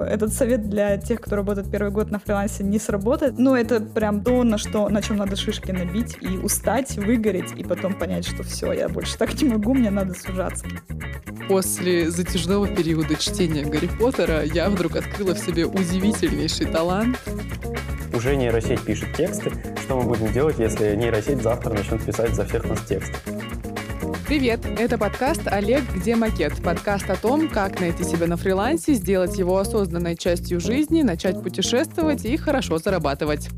Этот совет для тех, кто работает первый год на фрилансе, не сработает. Но это прям то, на, что, на чем надо шишки набить и устать, выгореть, и потом понять, что все, я больше так не могу, мне надо сужаться. После затяжного периода чтения Гарри Поттера я вдруг открыла в себе удивительнейший талант. Уже нейросеть пишет тексты. Что мы будем делать, если нейросеть завтра начнет писать за всех нас текст? Привет! Это подкаст «Олег, где макет?» Подкаст о том, как найти себя на фрилансе, сделать его осознанной частью жизни, начать путешествовать и хорошо зарабатывать.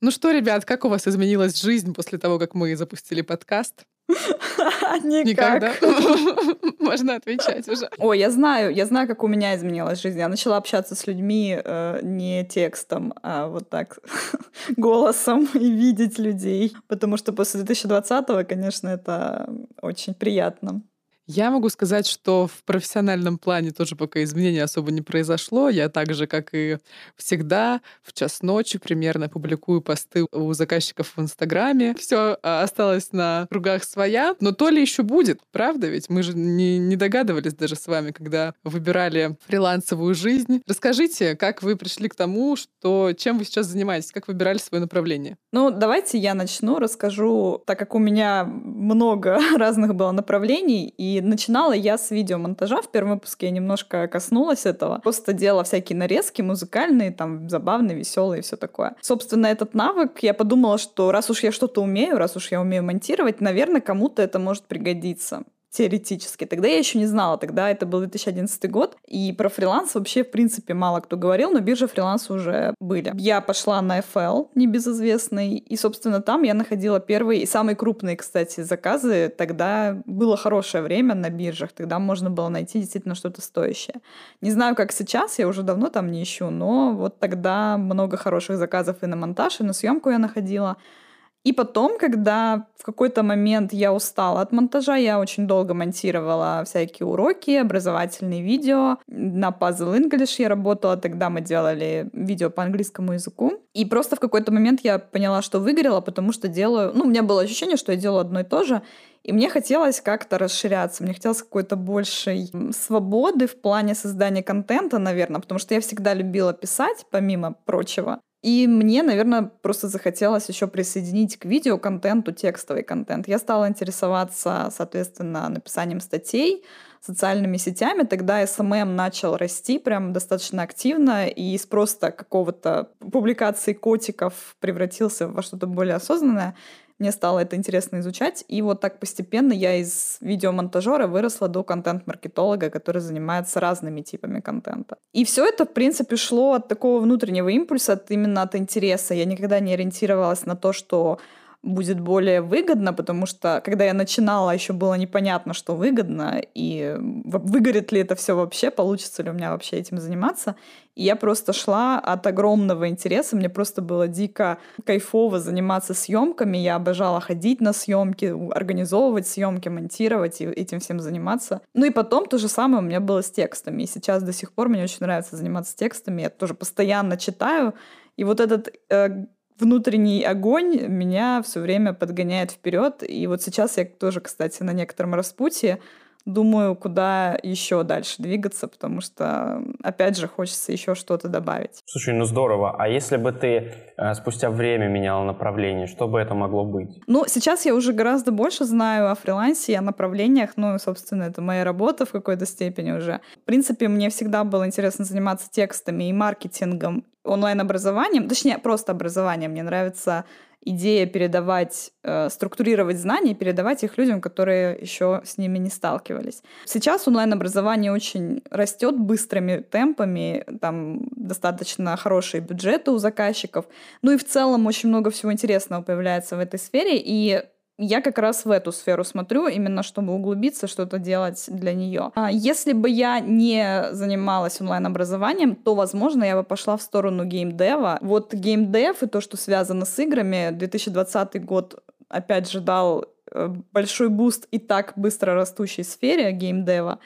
Ну что, ребят, как у вас изменилась жизнь после того, как мы запустили подкаст? Никак. Можно отвечать уже. Ой, я знаю, я знаю, как у меня изменилась жизнь. Я начала общаться с людьми э, не текстом, а вот так голосом и видеть людей. Потому что после 2020-го, конечно, это очень приятно. Я могу сказать, что в профессиональном плане тоже пока изменений особо не произошло. Я так же, как и всегда, в час ночи примерно публикую посты у заказчиков в Инстаграме. Все а, осталось на кругах своя. Но то ли еще будет, правда? Ведь мы же не, не догадывались даже с вами, когда выбирали фрилансовую жизнь. Расскажите, как вы пришли к тому, что чем вы сейчас занимаетесь, как выбирали свое направление? Ну, давайте я начну, расскажу, так как у меня много разных было направлений, и начинала я с видеомонтажа. В первом выпуске я немножко коснулась этого. Просто делала всякие нарезки музыкальные, там, забавные, веселые и все такое. Собственно, этот навык, я подумала, что раз уж я что-то умею, раз уж я умею монтировать, наверное, кому-то это может пригодиться теоретически. Тогда я еще не знала, тогда это был 2011 год, и про фриланс вообще, в принципе, мало кто говорил, но биржа фриланса уже были. Я пошла на FL, небезызвестный, и, собственно, там я находила первые и самые крупные, кстати, заказы. Тогда было хорошее время на биржах, тогда можно было найти действительно что-то стоящее. Не знаю, как сейчас, я уже давно там не ищу, но вот тогда много хороших заказов и на монтаж, и на съемку я находила. И потом, когда в какой-то момент я устала от монтажа, я очень долго монтировала всякие уроки, образовательные видео. На Puzzle English я работала, тогда мы делали видео по английскому языку. И просто в какой-то момент я поняла, что выгорела, потому что делаю... Ну, у меня было ощущение, что я делаю одно и то же. И мне хотелось как-то расширяться, мне хотелось какой-то большей свободы в плане создания контента, наверное, потому что я всегда любила писать, помимо прочего. И мне, наверное, просто захотелось еще присоединить к видеоконтенту текстовый контент. Я стала интересоваться, соответственно, написанием статей, социальными сетями. Тогда SMM начал расти прям достаточно активно, и из просто какого-то публикации котиков превратился во что-то более осознанное. Мне стало это интересно изучать, и вот так постепенно я из видеомонтажера выросла до контент-маркетолога, который занимается разными типами контента. И все это, в принципе, шло от такого внутреннего импульса, от, именно от интереса. Я никогда не ориентировалась на то, что будет более выгодно, потому что когда я начинала, еще было непонятно, что выгодно, и выгорит ли это все вообще, получится ли у меня вообще этим заниматься. И я просто шла от огромного интереса, мне просто было дико кайфово заниматься съемками, я обожала ходить на съемки, организовывать съемки, монтировать и этим всем заниматься. Ну и потом то же самое у меня было с текстами, и сейчас до сих пор мне очень нравится заниматься текстами, я тоже постоянно читаю, и вот этот э, внутренний огонь меня все время подгоняет вперед. И вот сейчас я тоже, кстати, на некотором распутье думаю, куда еще дальше двигаться, потому что, опять же, хочется еще что-то добавить. Слушай, ну здорово. А если бы ты э, спустя время меняла направление, что бы это могло быть? Ну, сейчас я уже гораздо больше знаю о фрилансе и о направлениях. Ну, собственно, это моя работа в какой-то степени уже. В принципе, мне всегда было интересно заниматься текстами и маркетингом, онлайн-образованием, точнее, просто образованием. Мне нравится идея передавать, э, структурировать знания передавать их людям, которые еще с ними не сталкивались. Сейчас онлайн-образование очень растет быстрыми темпами, там достаточно хорошие бюджеты у заказчиков. Ну и в целом очень много всего интересного появляется в этой сфере, и я как раз в эту сферу смотрю, именно чтобы углубиться, что-то делать для нее. А если бы я не занималась онлайн-образованием, то, возможно, я бы пошла в сторону геймдева. Вот геймдев и то, что связано с играми, 2020 год опять же дал э, большой буст и так быстро растущей сфере геймдева.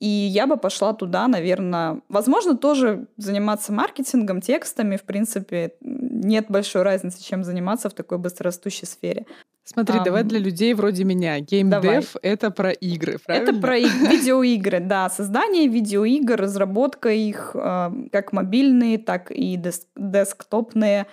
И я бы пошла туда, наверное, возможно, тоже заниматься маркетингом, текстами, в принципе, нет большой разницы, чем заниматься в такой быстрорастущей сфере. Смотри, um, давай для людей вроде меня. Геймдев — это про игры, правильно? Это про видеоигры, да. Создание видеоигр, разработка их, э, как мобильные, так и десктопные,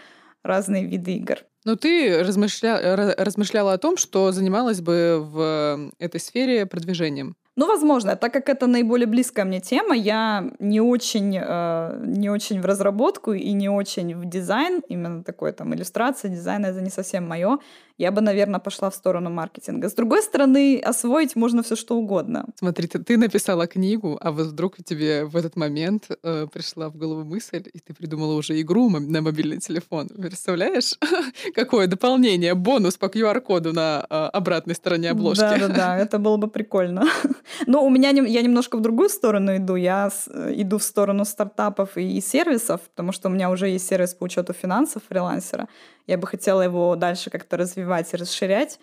разные виды игр. Ну, ты размышля... размышляла о том, что занималась бы в этой сфере продвижением. Ну, возможно, так как это наиболее близкая мне тема, я не очень, э, не очень в разработку и не очень в дизайн, именно такой там иллюстрация, дизайн это не совсем мое я бы, наверное, пошла в сторону маркетинга. С другой стороны, освоить можно все что угодно. Смотри, ты, ты написала книгу, а вот вдруг тебе в этот момент э, пришла в голову мысль, и ты придумала уже игру на мобильный телефон. Представляешь, какое дополнение, бонус по QR-коду на э, обратной стороне обложки. Да-да-да, это было бы прикольно. Но у меня я немножко в другую сторону иду. Я иду в сторону стартапов и сервисов, потому что у меня уже есть сервис по учету финансов фрилансера. Я бы хотела его дальше как-то развивать и расширять.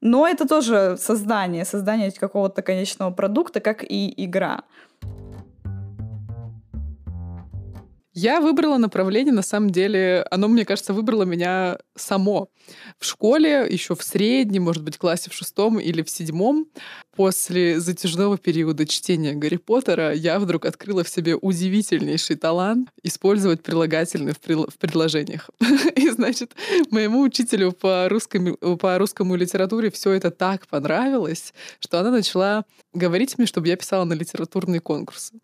Но это тоже создание, создание какого-то конечного продукта, как и игра. Я выбрала направление, на самом деле, оно, мне кажется, выбрало меня само. В школе, еще в среднем, может быть, классе в шестом или в седьмом, после затяжного периода чтения Гарри Поттера, я вдруг открыла в себе удивительнейший талант использовать прилагательные в, прил- в предложениях. И, значит, моему учителю по, русскому, по русскому литературе все это так понравилось, что она начала говорить мне, чтобы я писала на литературные конкурсы.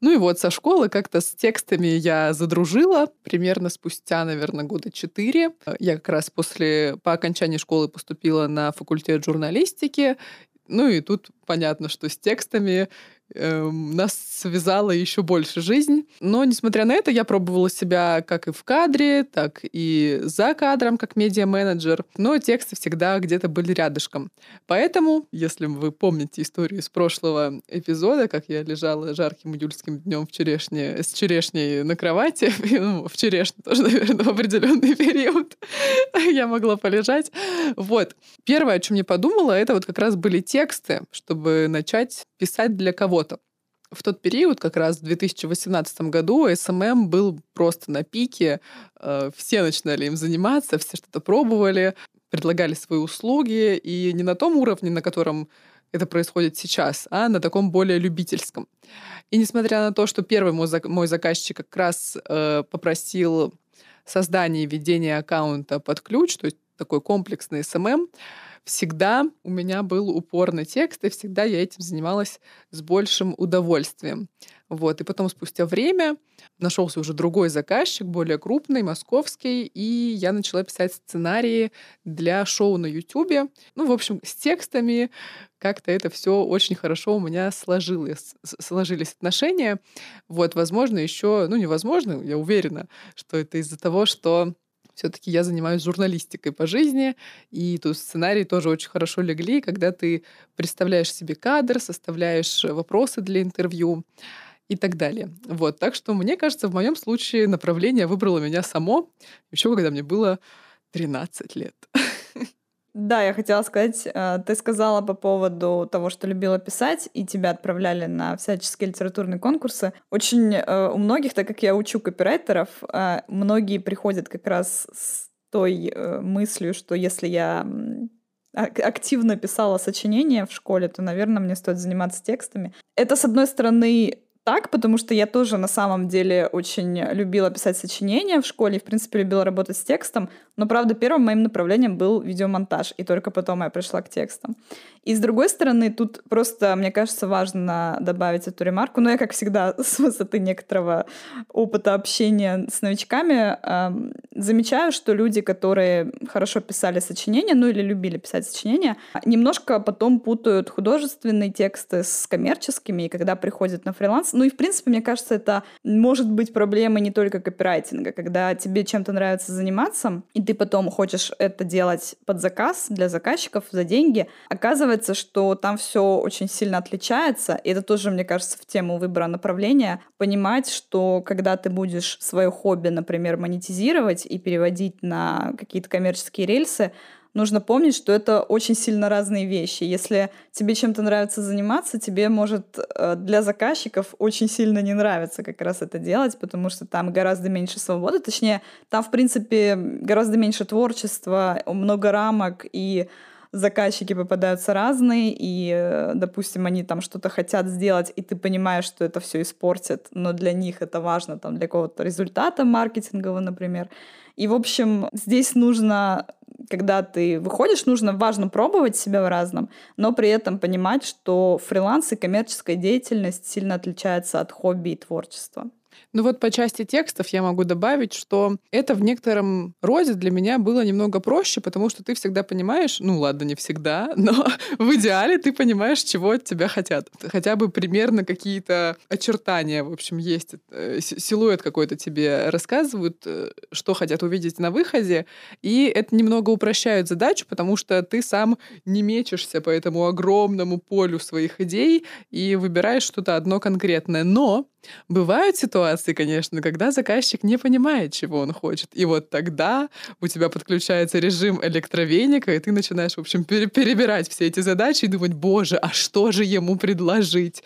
Ну и вот со школы как-то с текстами я задружила. Примерно спустя, наверное, года четыре. Я как раз после, по окончании школы поступила на факультет журналистики. Ну и тут понятно, что с текстами нас связала еще больше жизнь. Но, несмотря на это, я пробовала себя как и в кадре, так и за кадром, как медиа-менеджер. Но тексты всегда где-то были рядышком. Поэтому, если вы помните историю из прошлого эпизода, как я лежала жарким июльским днем в черешне, с черешней на кровати, ну, в черешне тоже, наверное, в определенный период я могла полежать. Вот. Первое, о чем я подумала, это вот как раз были тексты, чтобы начать писать для кого-то. В тот период, как раз в 2018 году, SMM был просто на пике. Э, все начинали им заниматься, все что-то пробовали, предлагали свои услуги, и не на том уровне, на котором это происходит сейчас, а на таком более любительском. И несмотря на то, что первый мой, заказчик как раз э, попросил создание и ведение аккаунта под ключ, то есть такой комплексный SMM, всегда у меня был упор на текст, и всегда я этим занималась с большим удовольствием. Вот. И потом спустя время нашелся уже другой заказчик, более крупный, московский, и я начала писать сценарии для шоу на Ютубе. Ну, в общем, с текстами как-то это все очень хорошо у меня сложилось, сложились отношения. Вот, возможно, еще, ну, невозможно, я уверена, что это из-за того, что все-таки я занимаюсь журналистикой по жизни, и тут сценарии тоже очень хорошо легли, когда ты представляешь себе кадр, составляешь вопросы для интервью и так далее. Вот, так что мне кажется, в моем случае направление выбрало меня само, еще когда мне было 13 лет. Да, я хотела сказать, э, ты сказала по поводу того, что любила писать, и тебя отправляли на всяческие литературные конкурсы. Очень э, у многих, так как я учу копирайтеров, э, многие приходят как раз с той мыслью, что если я активно писала сочинения в школе, то, наверное, мне стоит заниматься текстами. Это, с одной стороны, так, потому что я тоже на самом деле очень любила писать сочинения в школе, в принципе, любила работать с текстом, но, правда, первым моим направлением был видеомонтаж, и только потом я пришла к текстам. И с другой стороны, тут просто, мне кажется, важно добавить эту ремарку, но я, как всегда, с высоты некоторого опыта общения с новичками, э, замечаю, что люди, которые хорошо писали сочинения, ну или любили писать сочинения, немножко потом путают художественные тексты с коммерческими, и когда приходят на фриланс, ну и, в принципе, мне кажется, это может быть проблемой не только копирайтинга, когда тебе чем-то нравится заниматься, и ты потом хочешь это делать под заказ для заказчиков за деньги, оказывается, что там все очень сильно отличается, и это тоже, мне кажется, в тему выбора направления, понимать, что когда ты будешь свое хобби, например, монетизировать и переводить на какие-то коммерческие рельсы, нужно помнить, что это очень сильно разные вещи. Если тебе чем-то нравится заниматься, тебе может э, для заказчиков очень сильно не нравится как раз это делать, потому что там гораздо меньше свободы, точнее, там, в принципе, гораздо меньше творчества, много рамок, и заказчики попадаются разные, и, э, допустим, они там что-то хотят сделать, и ты понимаешь, что это все испортит, но для них это важно, там, для какого-то результата маркетингового, например. И, в общем, здесь нужно, когда ты выходишь, нужно, важно пробовать себя в разном, но при этом понимать, что фриланс и коммерческая деятельность сильно отличаются от хобби и творчества. Ну вот по части текстов я могу добавить, что это в некотором роде для меня было немного проще, потому что ты всегда понимаешь, ну ладно, не всегда, но в идеале ты понимаешь, чего от тебя хотят. Хотя бы примерно какие-то очертания, в общем, есть. Э, силуэт какой-то тебе рассказывают, э, что хотят увидеть на выходе, и это немного упрощает задачу, потому что ты сам не мечешься по этому огромному полю своих идей и выбираешь что-то одно конкретное. Но Бывают ситуации, конечно, когда заказчик не понимает, чего он хочет. И вот тогда у тебя подключается режим электровеника, и ты начинаешь, в общем, перебирать все эти задачи и думать, боже, а что же ему предложить?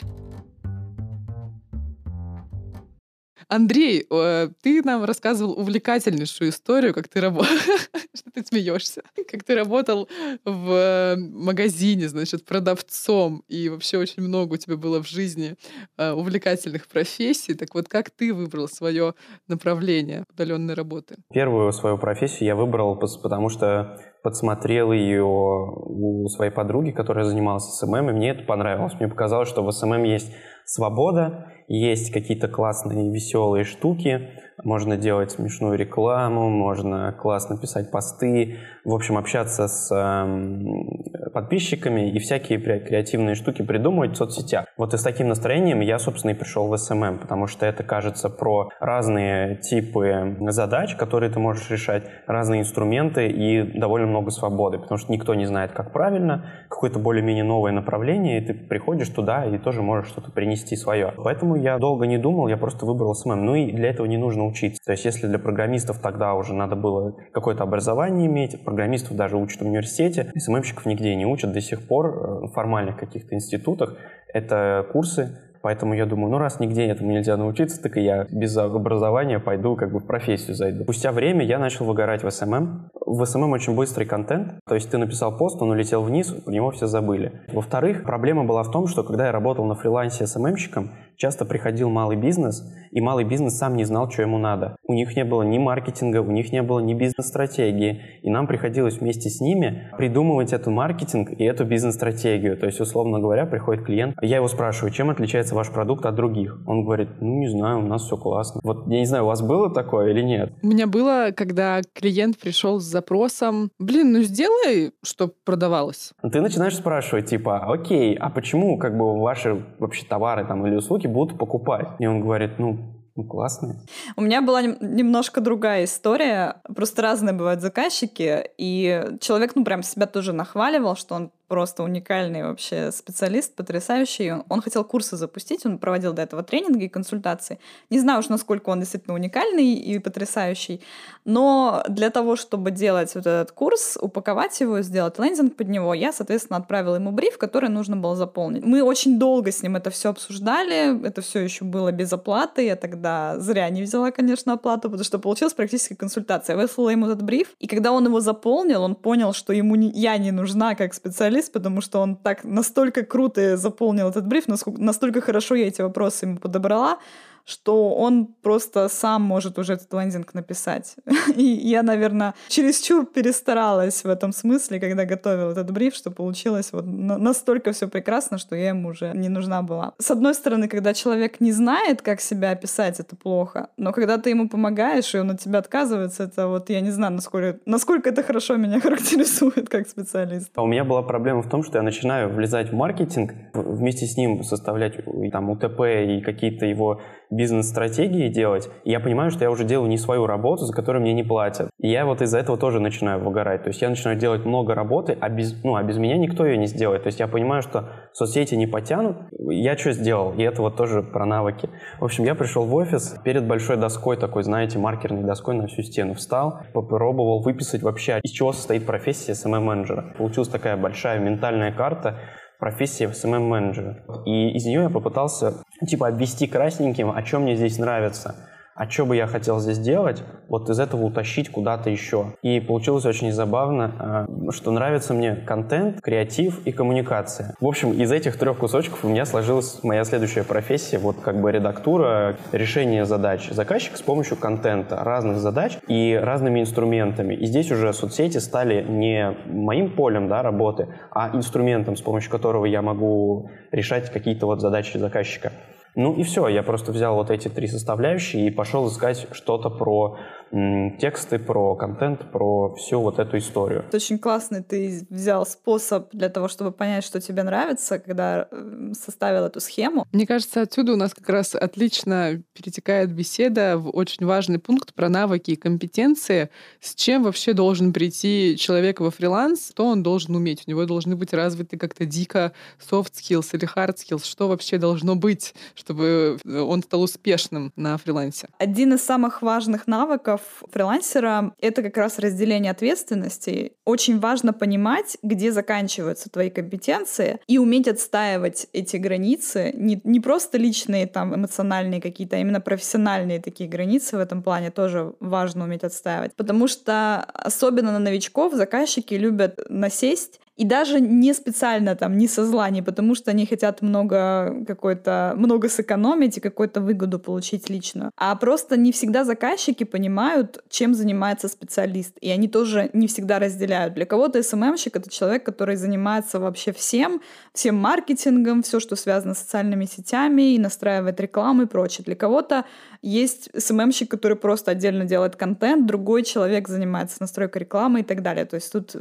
Андрей, э, ты нам рассказывал увлекательнейшую историю, как ты работал... Что ты смеешься? Как ты работал в магазине, значит, продавцом, и вообще очень много у тебя было в жизни э, увлекательных профессий. Так вот, как ты выбрал свое направление удаленной работы? Первую свою профессию я выбрал, потому что подсмотрел ее у своей подруги, которая занималась SMM, и мне это понравилось. Мне показалось, что в SMM есть свобода, есть какие-то классные веселые штуки, можно делать смешную рекламу, можно классно писать посты, в общем, общаться с э, подписчиками и всякие креативные штуки придумывать в соцсетях. Вот и с таким настроением я, собственно, и пришел в SMM, потому что это, кажется, про разные типы задач, которые ты можешь решать, разные инструменты и довольно много свободы, потому что никто не знает, как правильно, какое-то более-менее новое направление, и ты приходишь туда и тоже можешь что-то принести свое. Поэтому я долго не думал, я просто выбрал SMM. Ну и для этого не нужно учиться. То есть если для программистов тогда уже надо было какое-то образование иметь, программистов даже учат в университете, СММщиков нигде не учат до сих пор э, в формальных каких-то институтах. Это курсы, Поэтому я думаю, ну раз нигде этому нельзя научиться, так и я без образования пойду как бы в профессию зайду. Спустя время я начал выгорать в SMM. В SMM очень быстрый контент, то есть ты написал пост, он улетел вниз, про него все забыли. Во-вторых, проблема была в том, что когда я работал на фрилансе SMM щиком, часто приходил малый бизнес, и малый бизнес сам не знал, что ему надо. У них не было ни маркетинга, у них не было ни бизнес-стратегии, и нам приходилось вместе с ними придумывать эту маркетинг и эту бизнес-стратегию. То есть, условно говоря, приходит клиент, я его спрашиваю, чем отличается ваш продукт от других? Он говорит, ну, не знаю, у нас все классно. Вот я не знаю, у вас было такое или нет? У меня было, когда клиент пришел с запросом, блин, ну сделай, чтобы продавалось. Ты начинаешь спрашивать, типа, окей, а почему как бы ваши вообще товары там или услуги будут покупать. И он говорит, ну, ну, классные. У меня была немножко другая история. Просто разные бывают заказчики. И человек, ну, прям себя тоже нахваливал, что он просто уникальный вообще специалист, потрясающий. Он, он хотел курсы запустить, он проводил до этого тренинги и консультации. Не знаю уж, насколько он действительно уникальный и потрясающий, но для того, чтобы делать вот этот курс, упаковать его, сделать лендинг под него, я, соответственно, отправила ему бриф, который нужно было заполнить. Мы очень долго с ним это все обсуждали, это все еще было без оплаты, я тогда зря не взяла, конечно, оплату, потому что получилась практически консультация. Я выслала ему этот бриф, и когда он его заполнил, он понял, что ему не, я не нужна как специалист, специалист, потому что он так настолько круто заполнил этот бриф, настолько хорошо я эти вопросы ему подобрала, что он просто сам может уже этот лендинг написать. И я, наверное, чересчур перестаралась в этом смысле, когда готовила этот бриф, что получилось вот настолько все прекрасно, что я ему уже не нужна была. С одной стороны, когда человек не знает, как себя описать, это плохо. Но когда ты ему помогаешь, и он от тебя отказывается, это вот я не знаю, насколько, насколько это хорошо меня характеризует как специалист. А у меня была проблема в том, что я начинаю влезать в маркетинг, вместе с ним составлять там УТП и какие-то его бизнес-стратегии делать, и я понимаю, что я уже делаю не свою работу, за которую мне не платят. И я вот из-за этого тоже начинаю выгорать. То есть я начинаю делать много работы, а без, ну, а без меня никто ее не сделает. То есть я понимаю, что соцсети не потянут. Я что сделал? И это вот тоже про навыки. В общем, я пришел в офис перед большой доской такой, знаете, маркерной доской на всю стену встал, попробовал выписать вообще, из чего состоит профессия SMM-менеджера. Получилась такая большая ментальная карта, профессии SMM-менеджера. И из нее я попытался типа обвести красненьким, о чем мне здесь нравится а что бы я хотел здесь делать, вот из этого утащить куда-то еще. И получилось очень забавно, а, что нравится мне контент, креатив и коммуникация. В общем, из этих трех кусочков у меня сложилась моя следующая профессия, вот как бы редактура, решение задач заказчика с помощью контента, разных задач и разными инструментами. И здесь уже соцсети стали не моим полем да, работы, а инструментом, с помощью которого я могу решать какие-то вот задачи заказчика. Ну и все, я просто взял вот эти три составляющие и пошел искать что-то про тексты, про контент, про всю вот эту историю. Это очень классный ты взял способ для того, чтобы понять, что тебе нравится, когда составил эту схему. Мне кажется, отсюда у нас как раз отлично перетекает беседа в очень важный пункт про навыки и компетенции, с чем вообще должен прийти человек во фриланс, что он должен уметь. У него должны быть развиты как-то дико soft skills или hard skills, что вообще должно быть, чтобы он стал успешным на фрилансе. Один из самых важных навыков фрилансера — это как раз разделение ответственности. Очень важно понимать, где заканчиваются твои компетенции и уметь отстаивать эти границы. Не, не просто личные, там, эмоциональные какие-то, а именно профессиональные такие границы в этом плане тоже важно уметь отстаивать. Потому что особенно на новичков заказчики любят насесть и даже не специально там, не со зла, не потому что они хотят много какой-то, много сэкономить и какую-то выгоду получить личную. А просто не всегда заказчики понимают, чем занимается специалист. И они тоже не всегда разделяют. Для кого-то СММщик — это человек, который занимается вообще всем, всем маркетингом, все, что связано с социальными сетями, и настраивает рекламу и прочее. Для кого-то есть СММщик, который просто отдельно делает контент, другой человек занимается настройкой рекламы и так далее. То есть тут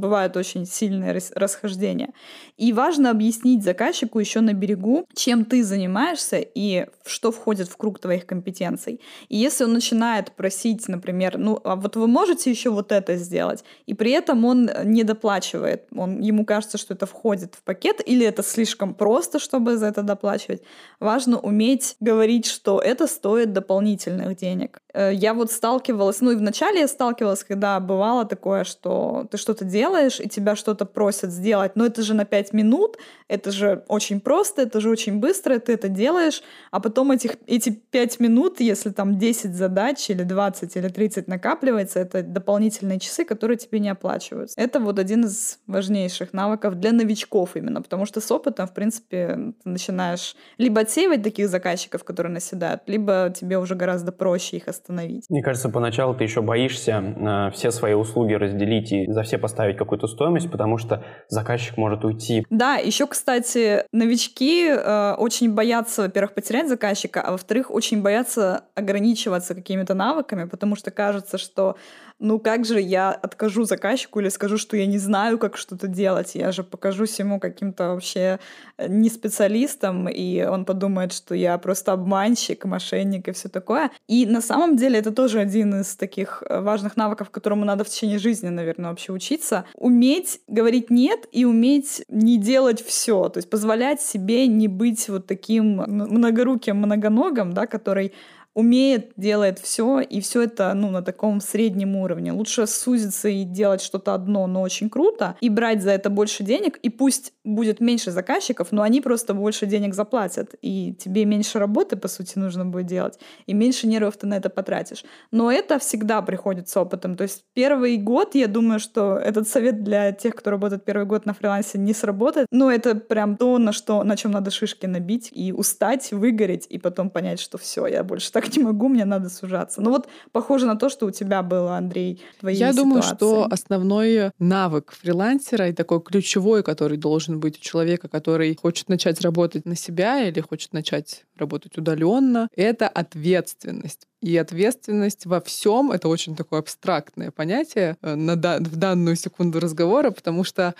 бывают очень сильные расхождения. И важно объяснить заказчику еще на берегу, чем ты занимаешься и что входит в круг твоих компетенций. И если он начинает просить, например, ну, а вот вы можете еще вот это сделать, и при этом он не доплачивает, он, ему кажется, что это входит в пакет, или это слишком просто, чтобы за это доплачивать, важно уметь говорить, что это стоит дополнительных денег. Э, я вот сталкивалась, ну и вначале я сталкивалась, когда бывало такое, что ты что-то делаешь, и тебя что-то просят сделать, но это же на 5 минут, это же очень просто, это же очень быстро, ты это делаешь, а потом этих, эти 5 минут, если там 10 задач или 20 или 30 накапливается, это дополнительные часы, которые тебе не оплачиваются. Это вот один из важнейших навыков для новичков именно, потому что с опытом, в принципе, ты начинаешь либо отсеивать таких заказчиков, которые наседают, либо тебе уже гораздо проще их остановить. Мне кажется, поначалу ты еще боишься э, все свои услуги разделить и за все поставить какую-то стоимость, потому что заказчик может уйти. Да, еще, кстати, новички э, очень боятся, во-первых, потерять заказчика, а во-вторых, очень боятся ограничиваться какими-то навыками, потому что кажется, что ну как же я откажу заказчику или скажу, что я не знаю, как что-то делать? Я же покажусь ему каким-то вообще э, не специалистом, и он подумает, что я просто обманщик, мошенник и все такое. И на самом деле это тоже один из таких э, важных навыков, которому надо в течение жизни, наверное, вообще учиться. Уметь говорить «нет» и уметь не делать все, то есть позволять себе не быть вот таким многоруким многоногом, да, который умеет, делает все, и все это ну, на таком среднем уровне. Лучше сузиться и делать что-то одно, но очень круто, и брать за это больше денег, и пусть будет меньше заказчиков, но они просто больше денег заплатят, и тебе меньше работы, по сути, нужно будет делать, и меньше нервов ты на это потратишь. Но это всегда приходит с опытом. То есть первый год, я думаю, что этот совет для тех, кто работает первый год на фрилансе, не сработает. Но это прям то, на, что, на чем надо шишки набить, и устать, выгореть, и потом понять, что все, я больше так не могу, мне надо сужаться. Ну вот похоже на то, что у тебя было, Андрей, твои Я ситуации. думаю, что основной навык фрилансера и такой ключевой, который должен быть у человека, который хочет начать работать на себя или хочет начать работать удаленно, это ответственность. И ответственность во всем это очень такое абстрактное понятие э, на в данную секунду разговора, потому что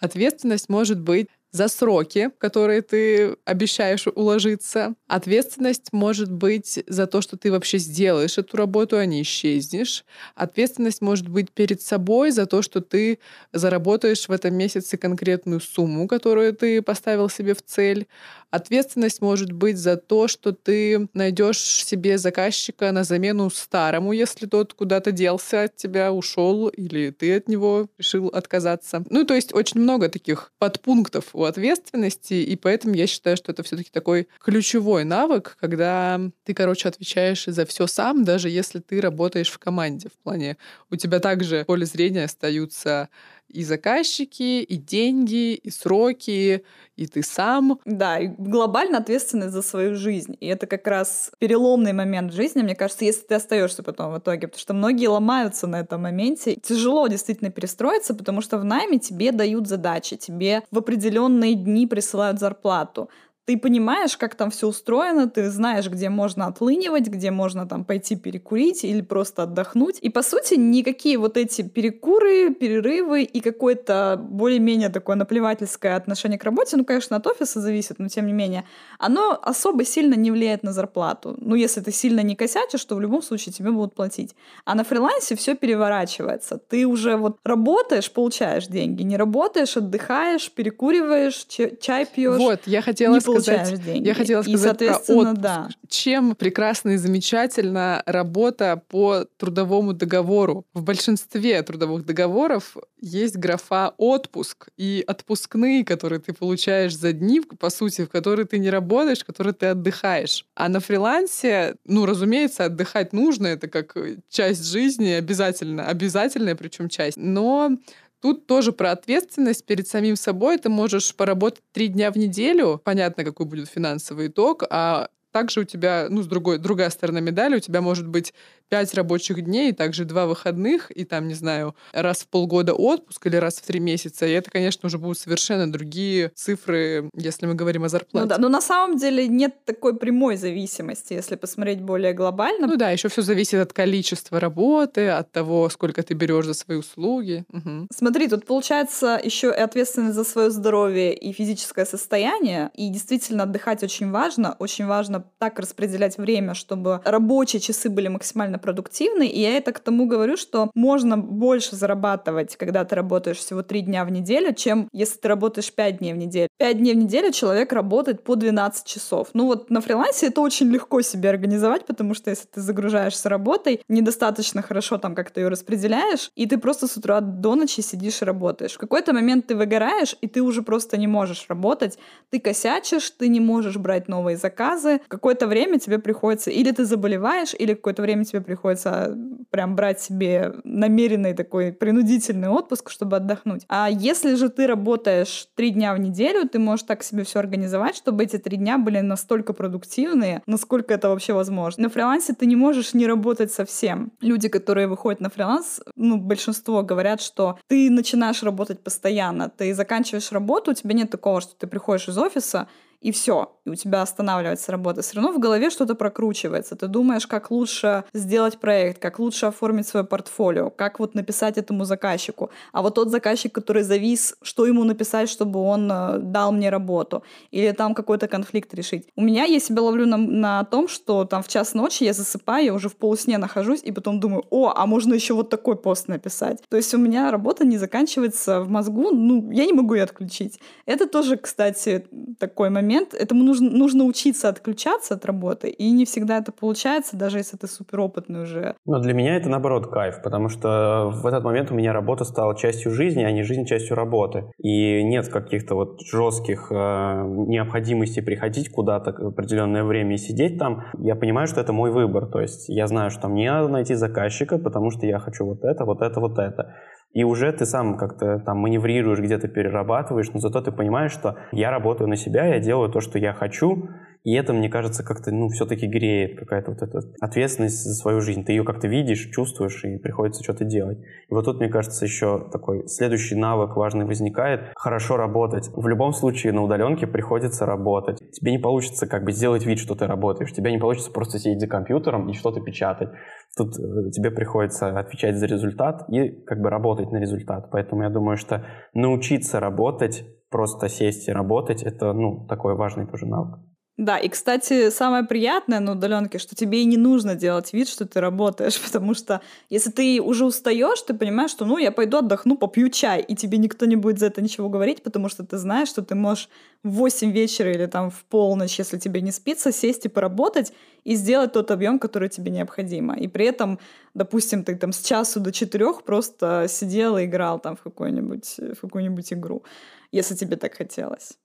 ответственность может быть за сроки, которые ты обещаешь уложиться. Ответственность может быть за то, что ты вообще сделаешь эту работу, а не исчезнешь. Ответственность может быть перед собой за то, что ты заработаешь в этом месяце конкретную сумму, которую ты поставил себе в цель. Ответственность может быть за то, что ты найдешь себе заказчика на замену старому, если тот куда-то делся от тебя, ушел, или ты от него решил отказаться. Ну, то есть очень много таких подпунктов у ответственности, и поэтому я считаю, что это все-таки такой ключевой навык, когда ты, короче, отвечаешь за все сам, даже если ты работаешь в команде. В плане у тебя также поле зрения остаются и заказчики, и деньги, и сроки, и ты сам. Да, и глобально ответственность за свою жизнь. И это как раз переломный момент жизни, мне кажется, если ты остаешься потом в итоге, потому что многие ломаются на этом моменте. Тяжело действительно перестроиться, потому что в найме тебе дают задачи, тебе в определенные дни присылают зарплату ты понимаешь, как там все устроено, ты знаешь, где можно отлынивать, где можно там пойти перекурить или просто отдохнуть. И по сути никакие вот эти перекуры, перерывы и какое-то более-менее такое наплевательское отношение к работе, ну, конечно, от офиса зависит, но тем не менее, оно особо сильно не влияет на зарплату. Ну, если ты сильно не косячишь, то в любом случае тебе будут платить. А на фрилансе все переворачивается. Ты уже вот работаешь, получаешь деньги, не работаешь, отдыхаешь, перекуриваешь, чай пьешь. Вот, я хотела сказать сказать, деньги. Я хотела сказать и, соответственно, про. Да. Чем прекрасно и замечательно работа по трудовому договору. В большинстве трудовых договоров есть графа отпуск и отпускные, которые ты получаешь за дни, по сути, в которые ты не работаешь, в которые ты отдыхаешь. А на фрилансе, ну, разумеется, отдыхать нужно, это как часть жизни обязательно, обязательная причем часть. Но Тут тоже про ответственность перед самим собой. Ты можешь поработать три дня в неделю, понятно, какой будет финансовый итог, а также у тебя, ну, с другой, другая сторона медали, у тебя может быть пять рабочих дней, также два выходных, и там, не знаю, раз в полгода отпуск или раз в три месяца. И это, конечно, уже будут совершенно другие цифры, если мы говорим о зарплате. Ну да, но на самом деле нет такой прямой зависимости, если посмотреть более глобально. Ну да, еще все зависит от количества работы, от того, сколько ты берешь за свои услуги. Угу. Смотри, тут получается еще и ответственность за свое здоровье и физическое состояние. И действительно отдыхать очень важно. Очень важно так распределять время, чтобы рабочие часы были максимально максимально продуктивны. И я это к тому говорю, что можно больше зарабатывать, когда ты работаешь всего три дня в неделю, чем если ты работаешь пять дней в неделю. Пять дней в неделю человек работает по 12 часов. Ну вот на фрилансе это очень легко себе организовать, потому что если ты загружаешься работой, недостаточно хорошо там как-то ее распределяешь, и ты просто с утра до ночи сидишь и работаешь. В какой-то момент ты выгораешь, и ты уже просто не можешь работать, ты косячишь, ты не можешь брать новые заказы. Какое-то время тебе приходится, или ты заболеваешь, или какое-то время тебе приходится прям брать себе намеренный такой принудительный отпуск, чтобы отдохнуть. А если же ты работаешь три дня в неделю, ты можешь так себе все организовать, чтобы эти три дня были настолько продуктивные, насколько это вообще возможно. На фрилансе ты не можешь не работать совсем. Люди, которые выходят на фриланс, ну, большинство говорят, что ты начинаешь работать постоянно, ты заканчиваешь работу, у тебя нет такого, что ты приходишь из офиса, и все, и у тебя останавливается работа. Все равно в голове что-то прокручивается. Ты думаешь, как лучше сделать проект, как лучше оформить свое портфолио, как вот написать этому заказчику. А вот тот заказчик, который завис, что ему написать, чтобы он э, дал мне работу. Или там какой-то конфликт решить. У меня я себя ловлю на, на том, что там в час ночи я засыпаю, я уже в полусне нахожусь, и потом думаю, о, а можно еще вот такой пост написать. То есть у меня работа не заканчивается в мозгу, ну, я не могу ее отключить. Это тоже, кстати, такой момент, момент, этому нужно, нужно учиться отключаться от работы, и не всегда это получается, даже если ты суперопытный уже. Но для меня это, наоборот, кайф, потому что в этот момент у меня работа стала частью жизни, а не жизнь частью работы. И нет каких-то вот жестких э, необходимостей приходить куда-то определенное время и сидеть там. Я понимаю, что это мой выбор, то есть я знаю, что мне надо найти заказчика, потому что я хочу вот это, вот это, вот это. И уже ты сам как-то там маневрируешь, где-то перерабатываешь, но зато ты понимаешь, что я работаю на себя, я делаю то, что я хочу, и это, мне кажется, как-то, ну, все-таки греет какая-то вот эта ответственность за свою жизнь. Ты ее как-то видишь, чувствуешь, и приходится что-то делать. И вот тут, мне кажется, еще такой следующий навык важный возникает. Хорошо работать. В любом случае на удаленке приходится работать. Тебе не получится как бы сделать вид, что ты работаешь. Тебе не получится просто сидеть за компьютером и что-то печатать. Тут э, тебе приходится отвечать за результат и как бы работать на результат. Поэтому я думаю, что научиться работать просто сесть и работать, это, ну, такой важный тоже навык. Да, и, кстати, самое приятное на удаленке, что тебе и не нужно делать вид, что ты работаешь, потому что если ты уже устаешь, ты понимаешь, что ну я пойду отдохну, попью чай, и тебе никто не будет за это ничего говорить, потому что ты знаешь, что ты можешь в 8 вечера или там в полночь, если тебе не спится, сесть и поработать и сделать тот объем, который тебе необходимо. И при этом, допустим, ты там с часу до четырех просто сидел и играл там в какую-нибудь в какую-нибудь игру, если тебе так хотелось.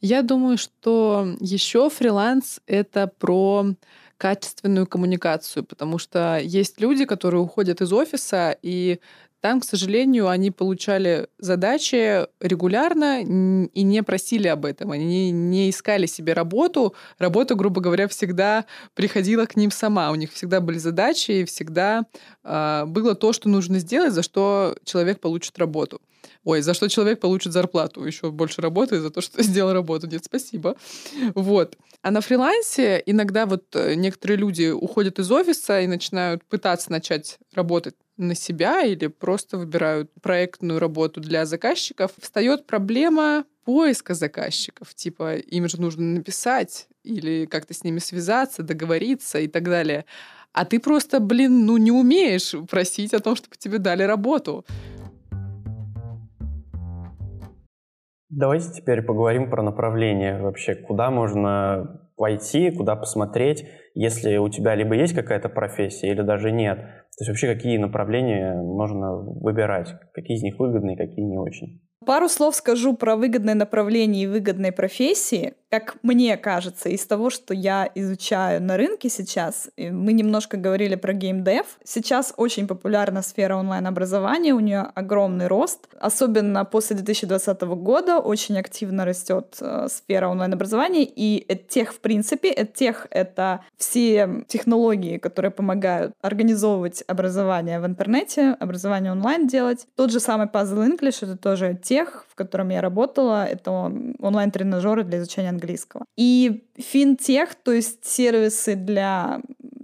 Я думаю, что еще фриланс — это про качественную коммуникацию, потому что есть люди, которые уходят из офиса, и там, к сожалению, они получали задачи регулярно и не просили об этом. Они не искали себе работу. Работа, грубо говоря, всегда приходила к ним сама. У них всегда были задачи, и всегда э, было то, что нужно сделать, за что человек получит работу. Ой, за что человек получит зарплату, еще больше работы за то, что сделал работу. Нет, спасибо. Вот. А на фрилансе иногда вот э, некоторые люди уходят из офиса и начинают пытаться начать работать на себя или просто выбирают проектную работу для заказчиков, встает проблема поиска заказчиков. Типа, им же нужно написать или как-то с ними связаться, договориться и так далее. А ты просто, блин, ну не умеешь просить о том, чтобы тебе дали работу. Давайте теперь поговорим про направление вообще, куда можно пойти, куда посмотреть, если у тебя либо есть какая-то профессия, или даже нет. То есть вообще какие направления можно выбирать, какие из них выгодные, какие не очень. Пару слов скажу про выгодное направление и выгодные профессии. Как мне кажется, из того, что я изучаю на рынке сейчас, мы немножко говорили про геймдев. Сейчас очень популярна сфера онлайн-образования, у нее огромный рост. Особенно после 2020 года очень активно растет э, сфера онлайн-образования. И тех, в принципе, тех это все технологии, которые помогают организовывать образование в интернете, образование онлайн делать. Тот же самый Puzzle English — это тоже те тех, в котором я работала, это онлайн-тренажеры для изучения английского. И финтех, то есть сервисы для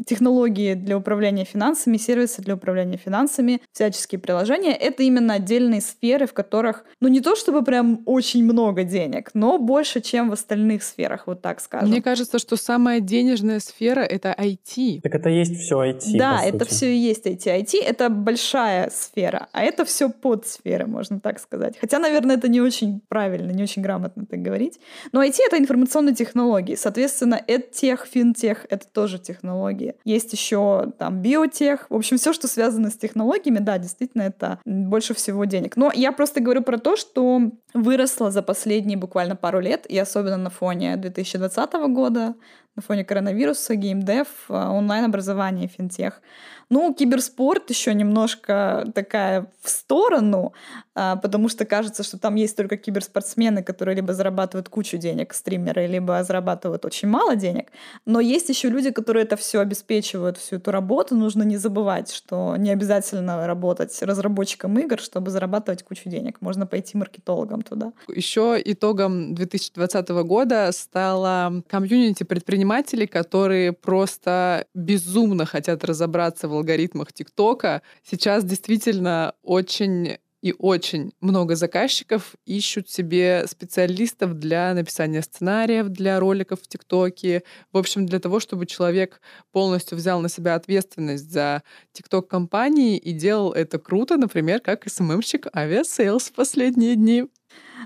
технологии для управления финансами, сервисы для управления финансами, всяческие приложения — это именно отдельные сферы, в которых, ну не то чтобы прям очень много денег, но больше, чем в остальных сферах, вот так скажем. Мне кажется, что самая денежная сфера — это IT. Так это есть все IT, Да, это все и есть IT. IT — это большая сфера, а это все подсферы, можно так сказать. Хотя, наверное, это не очень правильно, не очень грамотно так говорить. Но IT — это информационные технологии. Соответственно, EdTech, FinTech — это тоже технологии. Есть еще там биотех. В общем, все, что связано с технологиями, да, действительно, это больше всего денег. Но я просто говорю про то, что выросло за последние буквально пару лет, и особенно на фоне 2020 года, на фоне коронавируса, геймдев, онлайн-образование, финтех. Ну, киберспорт еще немножко такая в сторону, а, потому что кажется, что там есть только киберспортсмены, которые либо зарабатывают кучу денег, стримеры, либо зарабатывают очень мало денег. Но есть еще люди, которые это все обеспечивают, всю эту работу. Нужно не забывать, что не обязательно работать разработчиком игр, чтобы зарабатывать кучу денег. Можно пойти маркетологом туда. Еще итогом 2020 года стала комьюнити предпринимателей, которые просто безумно хотят разобраться в алгоритмах ТикТока. Сейчас действительно очень и очень много заказчиков ищут себе специалистов для написания сценариев, для роликов в ТикТоке. В общем, для того, чтобы человек полностью взял на себя ответственность за ТикТок-компании и делал это круто, например, как SMM щик Aviasales в последние дни.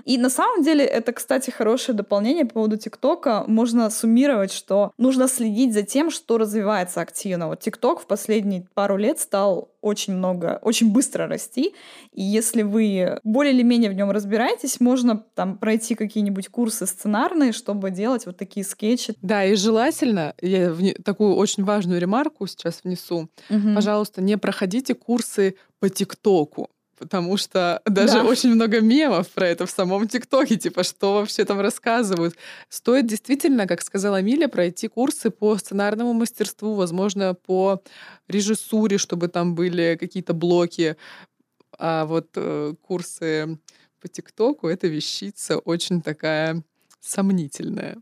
И на самом деле это, кстати, хорошее дополнение по поводу ТикТока. Можно суммировать, что нужно следить за тем, что развивается активно. Вот ТикТок в последние пару лет стал очень много, очень быстро расти. И если вы более или менее в нем разбираетесь, можно там пройти какие-нибудь курсы сценарные, чтобы делать вот такие скетчи. Да, и желательно, я вне, такую очень важную ремарку сейчас внесу, угу. пожалуйста, не проходите курсы по ТикТоку потому что даже да. очень много мемов про это в самом ТикТоке, типа, что вообще там рассказывают. Стоит действительно, как сказала Миля, пройти курсы по сценарному мастерству, возможно, по режиссуре, чтобы там были какие-то блоки. А вот э, курсы по ТикТоку — это вещица очень такая сомнительная.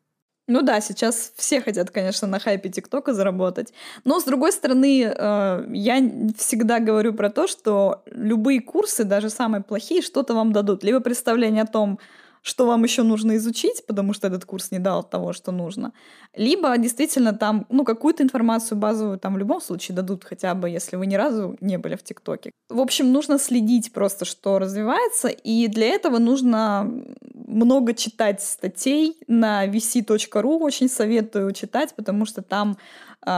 Ну да, сейчас все хотят, конечно, на хайпе ТикТока заработать. Но, с другой стороны, э, я всегда говорю про то, что любые курсы, даже самые плохие, что-то вам дадут. Либо представление о том, что вам еще нужно изучить, потому что этот курс не дал того, что нужно. Либо действительно там, ну, какую-то информацию базовую там в любом случае дадут хотя бы, если вы ни разу не были в ТикТоке. В общем, нужно следить просто, что развивается, и для этого нужно много читать статей на vc.ru, очень советую читать, потому что там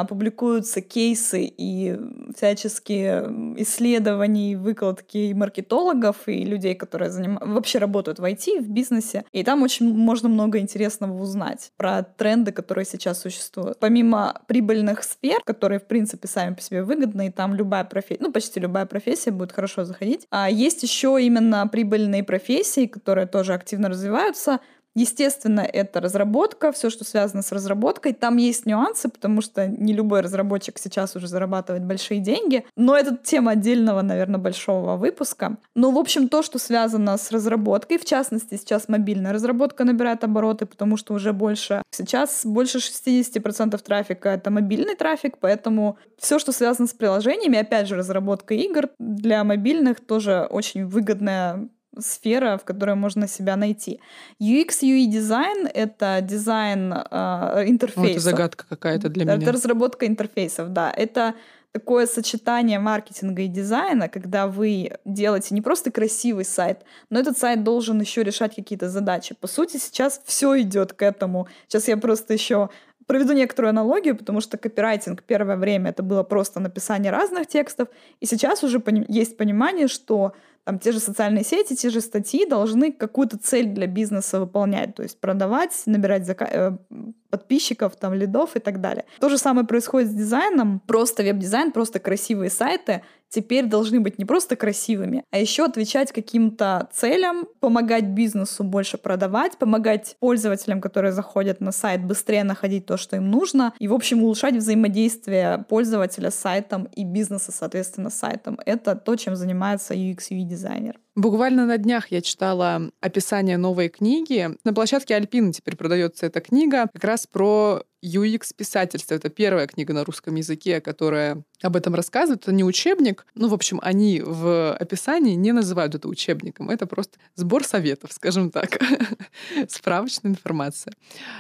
публикуются кейсы и всяческие исследования, выкладки маркетологов и людей, которые заним... вообще работают в IT, в бизнесе. И там очень можно много интересного узнать про тренды, которые сейчас существуют. Помимо прибыльных сфер, которые, в принципе, сами по себе выгодны, и там любая профессия, ну, почти любая профессия будет хорошо заходить. А есть еще именно прибыльные профессии, которые тоже активно развиваются, Естественно, это разработка, все, что связано с разработкой. Там есть нюансы, потому что не любой разработчик сейчас уже зарабатывает большие деньги. Но это тема отдельного, наверное, большого выпуска. Но, в общем, то, что связано с разработкой, в частности, сейчас мобильная разработка набирает обороты, потому что уже больше... Сейчас больше 60% трафика — это мобильный трафик, поэтому все, что связано с приложениями, опять же, разработка игр для мобильных тоже очень выгодная сфера, в которой можно себя найти. UX, UI дизайн — это дизайн э, интерфейсов. Ну, это загадка какая-то для это меня. Это разработка интерфейсов, да. Это такое сочетание маркетинга и дизайна, когда вы делаете не просто красивый сайт, но этот сайт должен еще решать какие-то задачи. По сути, сейчас все идет к этому. Сейчас я просто еще проведу некоторую аналогию, потому что копирайтинг первое время это было просто написание разных текстов, и сейчас уже есть понимание, что там те же социальные сети, те же статьи должны какую-то цель для бизнеса выполнять, то есть продавать, набирать зака- э, подписчиков, там, лидов и так далее. То же самое происходит с дизайном. Просто веб-дизайн, просто красивые сайты теперь должны быть не просто красивыми, а еще отвечать каким-то целям, помогать бизнесу больше продавать, помогать пользователям, которые заходят на сайт, быстрее находить то, что им нужно, и, в общем, улучшать взаимодействие пользователя с сайтом и бизнеса, соответственно, с сайтом. Это то, чем занимается UX-UI-дизайнер. Буквально на днях я читала описание новой книги. На площадке Альпина теперь продается эта книга как раз про UX писательство. Это первая книга на русском языке, которая об этом рассказывает. Это не учебник. Ну, в общем, они в описании не называют это учебником. Это просто сбор советов, скажем так. Справочная информация.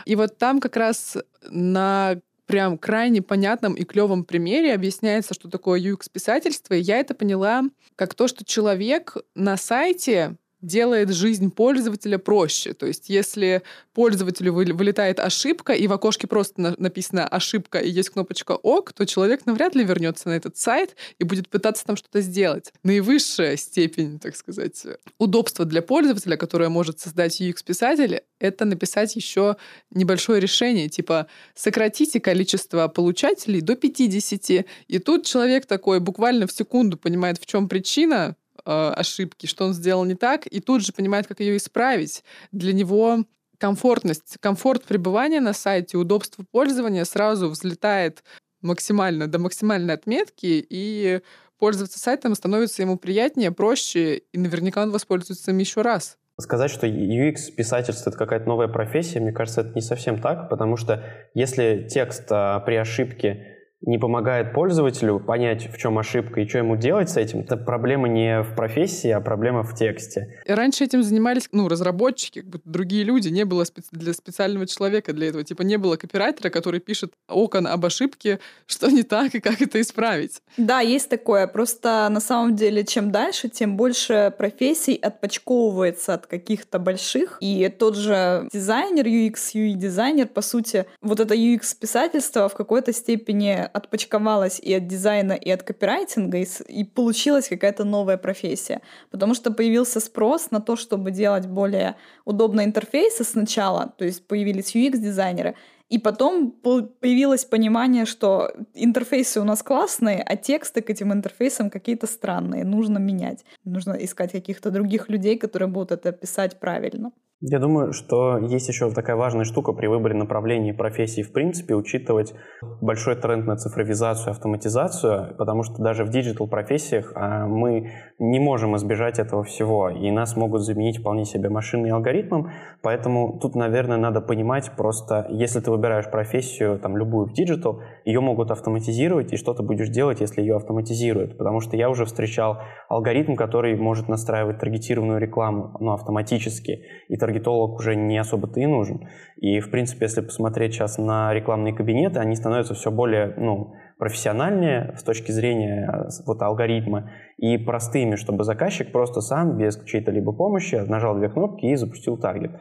И вот там как раз на прям крайне понятном и клевом примере объясняется, что такое UX-писательство. И я это поняла как то, что человек на сайте делает жизнь пользователя проще. То есть если пользователю вылетает ошибка, и в окошке просто написано «ошибка» и есть кнопочка «ок», то человек навряд ли вернется на этот сайт и будет пытаться там что-то сделать. Наивысшая степень, так сказать, удобства для пользователя, которое может создать UX-писатель, это написать еще небольшое решение, типа сократите количество получателей до 50. И тут человек такой буквально в секунду понимает, в чем причина, э, ошибки, что он сделал не так, и тут же понимает, как ее исправить. Для него комфортность, комфорт пребывания на сайте, удобство пользования сразу взлетает максимально до максимальной отметки, и пользоваться сайтом становится ему приятнее, проще, и наверняка он воспользуется им еще раз. Сказать, что UX-писательство — это какая-то новая профессия, мне кажется, это не совсем так, потому что если текст а, при ошибке не помогает пользователю понять, в чем ошибка и что ему делать с этим, это проблема не в профессии, а проблема в тексте. И раньше этим занимались ну, разработчики, как бы другие люди, не было специ- для специального человека для этого. Типа не было копирайтера, который пишет окон об ошибке, что не так и как это исправить. Да, есть такое. Просто на самом деле, чем дальше, тем больше профессий отпочковывается от каких-то больших. И тот же дизайнер, UX, UI-дизайнер, по сути, вот это UX-писательство в какой-то степени отпочковалась и от дизайна, и от копирайтинга, и, и получилась какая-то новая профессия. Потому что появился спрос на то, чтобы делать более удобные интерфейсы сначала, то есть появились UX-дизайнеры, и потом появилось понимание, что интерфейсы у нас классные, а тексты к этим интерфейсам какие-то странные. Нужно менять. Нужно искать каких-то других людей, которые будут это писать правильно. Я думаю, что есть еще такая важная штука при выборе направлений профессии в принципе, учитывать большой тренд на цифровизацию, автоматизацию, потому что даже в диджитал-профессиях а, мы не можем избежать этого всего, и нас могут заменить вполне себе машинным алгоритмом, поэтому тут, наверное, надо понимать просто, если ты выбираешь профессию, там, любую в digital, ее могут автоматизировать, и что ты будешь делать, если ее автоматизируют, потому что я уже встречал алгоритм, который может настраивать таргетированную рекламу, но автоматически, и таргетолог уже не особо-то и нужен. И, в принципе, если посмотреть сейчас на рекламные кабинеты, они становятся все более, ну, профессиональнее с точки зрения э, вот алгоритма и простыми, чтобы заказчик просто сам без чьей-то либо помощи нажал две кнопки и запустил таргет.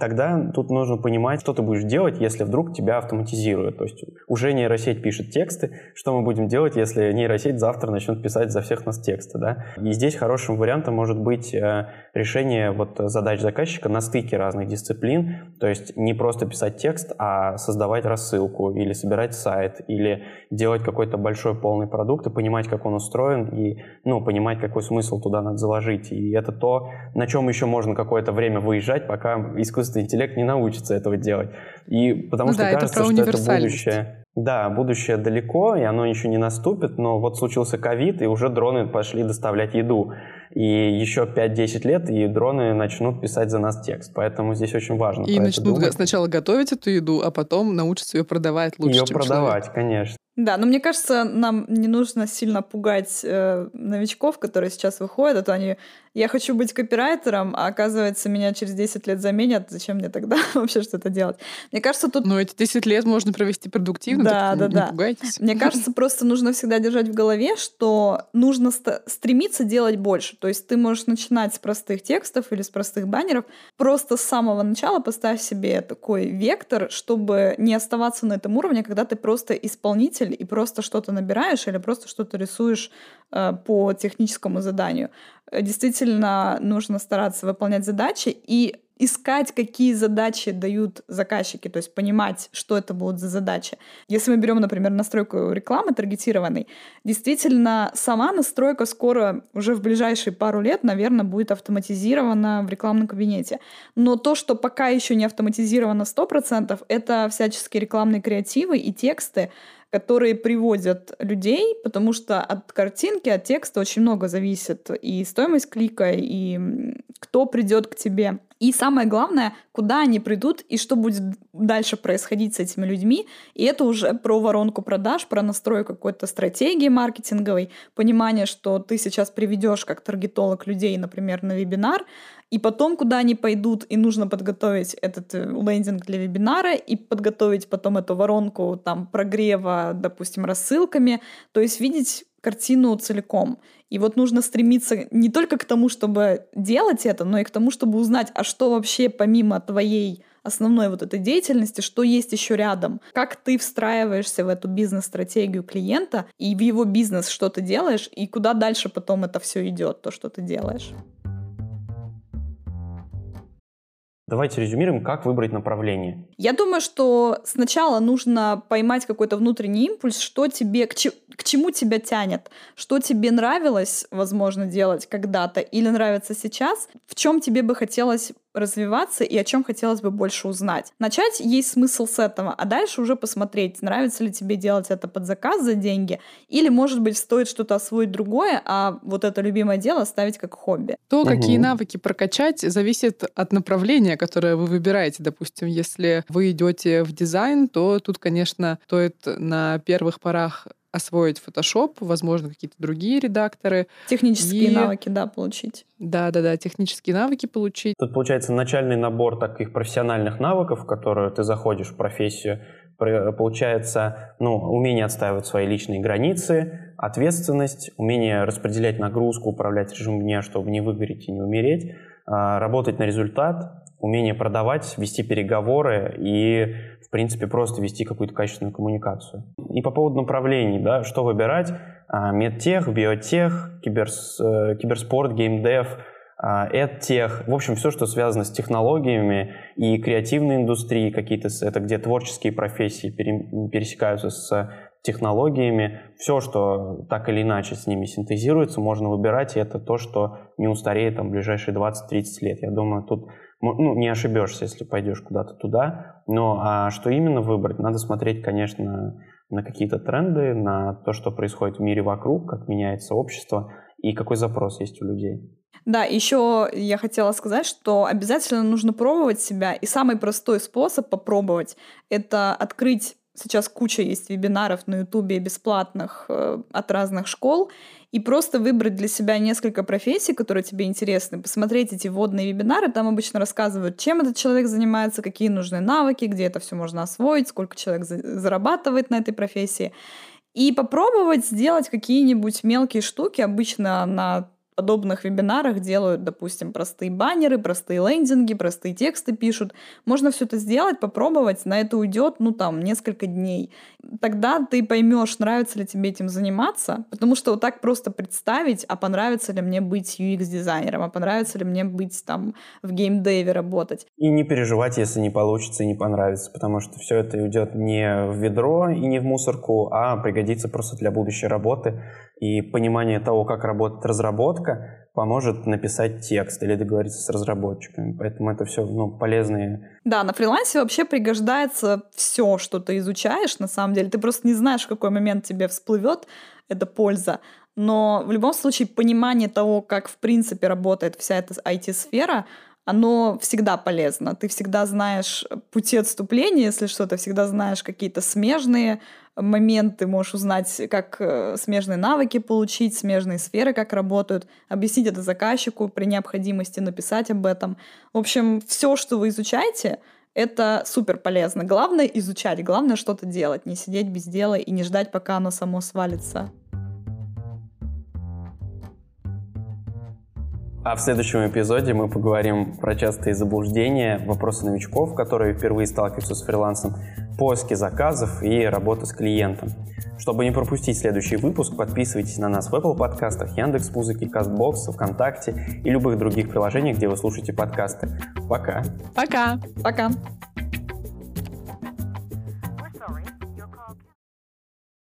Тогда тут нужно понимать, что ты будешь делать, если вдруг тебя автоматизируют. То есть уже нейросеть пишет тексты, что мы будем делать, если нейросеть завтра начнет писать за всех нас тексты. Да? И здесь хорошим вариантом может быть э, решение вот задач заказчика на стыке разных дисциплин, то есть не просто писать текст, а создавать рассылку или собирать сайт, или делать какой-то большой полный продукт и понимать, как он устроен, и ну, понимать, какой смысл туда надо заложить. И это то, на чем еще можно какое-то время выезжать, пока искусственный интеллект не научится этого делать. И потому ну что да, кажется, это что это будущее. Да, будущее далеко, и оно еще не наступит, но вот случился ковид, и уже дроны пошли доставлять еду. И еще 5-10 лет, и дроны начнут писать за нас текст. Поэтому здесь очень важно. И начнут сначала готовить эту еду, а потом научатся ее продавать лучше, ее чем продавать, человек. конечно. Да, но мне кажется, нам не нужно сильно пугать э, новичков, которые сейчас выходят, а то они я хочу быть копирайтером, а оказывается, меня через 10 лет заменят, зачем мне тогда вообще что-то делать? Мне кажется, тут... Ну, эти 10 лет можно провести продуктивно, да, да, не да. пугайтесь. Мне кажется, просто нужно всегда держать в голове, что нужно стремиться делать больше. То есть ты можешь начинать с простых текстов или с простых баннеров, просто с самого начала поставь себе такой вектор, чтобы не оставаться на этом уровне, когда ты просто исполнитель и просто что-то набираешь или просто что-то рисуешь э, по техническому заданию. Э, действительно нужно стараться выполнять задачи и искать, какие задачи дают заказчики, то есть понимать, что это будут за задачи. Если мы берем, например, настройку рекламы таргетированной, действительно, сама настройка скоро, уже в ближайшие пару лет, наверное, будет автоматизирована в рекламном кабинете. Но то, что пока еще не автоматизировано 100%, это всяческие рекламные креативы и тексты, которые приводят людей, потому что от картинки, от текста очень много зависит и стоимость клика, и кто придет к тебе. И самое главное, куда они придут и что будет дальше происходить с этими людьми. И это уже про воронку продаж, про настройку какой-то стратегии маркетинговой, понимание, что ты сейчас приведешь как таргетолог людей, например, на вебинар, и потом, куда они пойдут, и нужно подготовить этот э, лендинг для вебинара, и подготовить потом эту воронку там прогрева, допустим, рассылками. То есть видеть картину целиком. И вот нужно стремиться не только к тому, чтобы делать это, но и к тому, чтобы узнать, а что вообще помимо твоей основной вот этой деятельности, что есть еще рядом, как ты встраиваешься в эту бизнес-стратегию клиента и в его бизнес, что ты делаешь, и куда дальше потом это все идет, то, что ты делаешь. Давайте резюмируем, как выбрать направление. Я думаю, что сначала нужно поймать какой-то внутренний импульс, что тебе, к, че, к чему тебя тянет, что тебе нравилось, возможно, делать когда-то или нравится сейчас, в чем тебе бы хотелось развиваться и о чем хотелось бы больше узнать. Начать есть смысл с этого, а дальше уже посмотреть, нравится ли тебе делать это под заказ за деньги, или, может быть, стоит что-то освоить другое, а вот это любимое дело оставить как хобби. То, угу. какие навыки прокачать, зависит от направления, которое вы выбираете. Допустим, если вы идете в дизайн, то тут, конечно, стоит на первых порах освоить Photoshop, возможно, какие-то другие редакторы. Технические и... навыки, да, получить. Да-да-да, технические навыки получить. Тут получается начальный набор таких профессиональных навыков, в которые ты заходишь в профессию. Получается, ну, умение отстаивать свои личные границы, ответственность, умение распределять нагрузку, управлять режимом дня, чтобы не выгореть и не умереть, а, работать на результат, умение продавать, вести переговоры и принципе, просто вести какую-то качественную коммуникацию. И по поводу направлений, да, что выбирать? А, медтех, биотех, киберс, э, киберспорт, геймдев, эдтех, в общем, все, что связано с технологиями и креативной индустрией, какие-то, это где творческие профессии пересекаются с технологиями, все, что так или иначе с ними синтезируется, можно выбирать, и это то, что не устареет там, в ближайшие 20-30 лет. Я думаю, тут ну, не ошибешься, если пойдешь куда-то туда. Но а что именно выбрать, надо смотреть, конечно, на какие-то тренды, на то, что происходит в мире вокруг, как меняется общество и какой запрос есть у людей. Да, еще я хотела сказать, что обязательно нужно пробовать себя. И самый простой способ попробовать — это открыть Сейчас куча есть вебинаров на Ютубе бесплатных э, от разных школ, и просто выбрать для себя несколько профессий, которые тебе интересны, посмотреть эти вводные вебинары, там обычно рассказывают, чем этот человек занимается, какие нужны навыки, где это все можно освоить, сколько человек за- зарабатывает на этой профессии. И попробовать сделать какие-нибудь мелкие штуки, обычно на подобных вебинарах делают, допустим, простые баннеры, простые лендинги, простые тексты пишут. Можно все это сделать, попробовать, на это уйдет, ну, там, несколько дней. Тогда ты поймешь, нравится ли тебе этим заниматься, потому что вот так просто представить, а понравится ли мне быть UX-дизайнером, а понравится ли мне быть там в геймдеве работать. И не переживать, если не получится и не понравится, потому что все это уйдет не в ведро и не в мусорку, а пригодится просто для будущей работы. И понимание того, как работает разработка, поможет написать текст или договориться с разработчиками. Поэтому это все ну, полезные. Да, на фрилансе вообще пригождается все, что ты изучаешь, на самом деле. Ты просто не знаешь, в какой момент тебе всплывет эта польза. Но в любом случае понимание того, как в принципе работает вся эта IT-сфера, оно всегда полезно. Ты всегда знаешь пути отступления, если что, ты всегда знаешь какие-то смежные моменты, можешь узнать, как э, смежные навыки получить, смежные сферы, как работают, объяснить это заказчику при необходимости, написать об этом. В общем, все, что вы изучаете, это супер полезно. Главное изучать, главное что-то делать, не сидеть без дела и не ждать, пока оно само свалится. А в следующем эпизоде мы поговорим про частые заблуждения, вопросы новичков, которые впервые сталкиваются с фрилансом, поиски заказов и работы с клиентом. Чтобы не пропустить следующий выпуск, подписывайтесь на нас в Apple подкастах, Яндекс.Музыке, Castbox, ВКонтакте и любых других приложениях, где вы слушаете подкасты. Пока! Пока! Пока!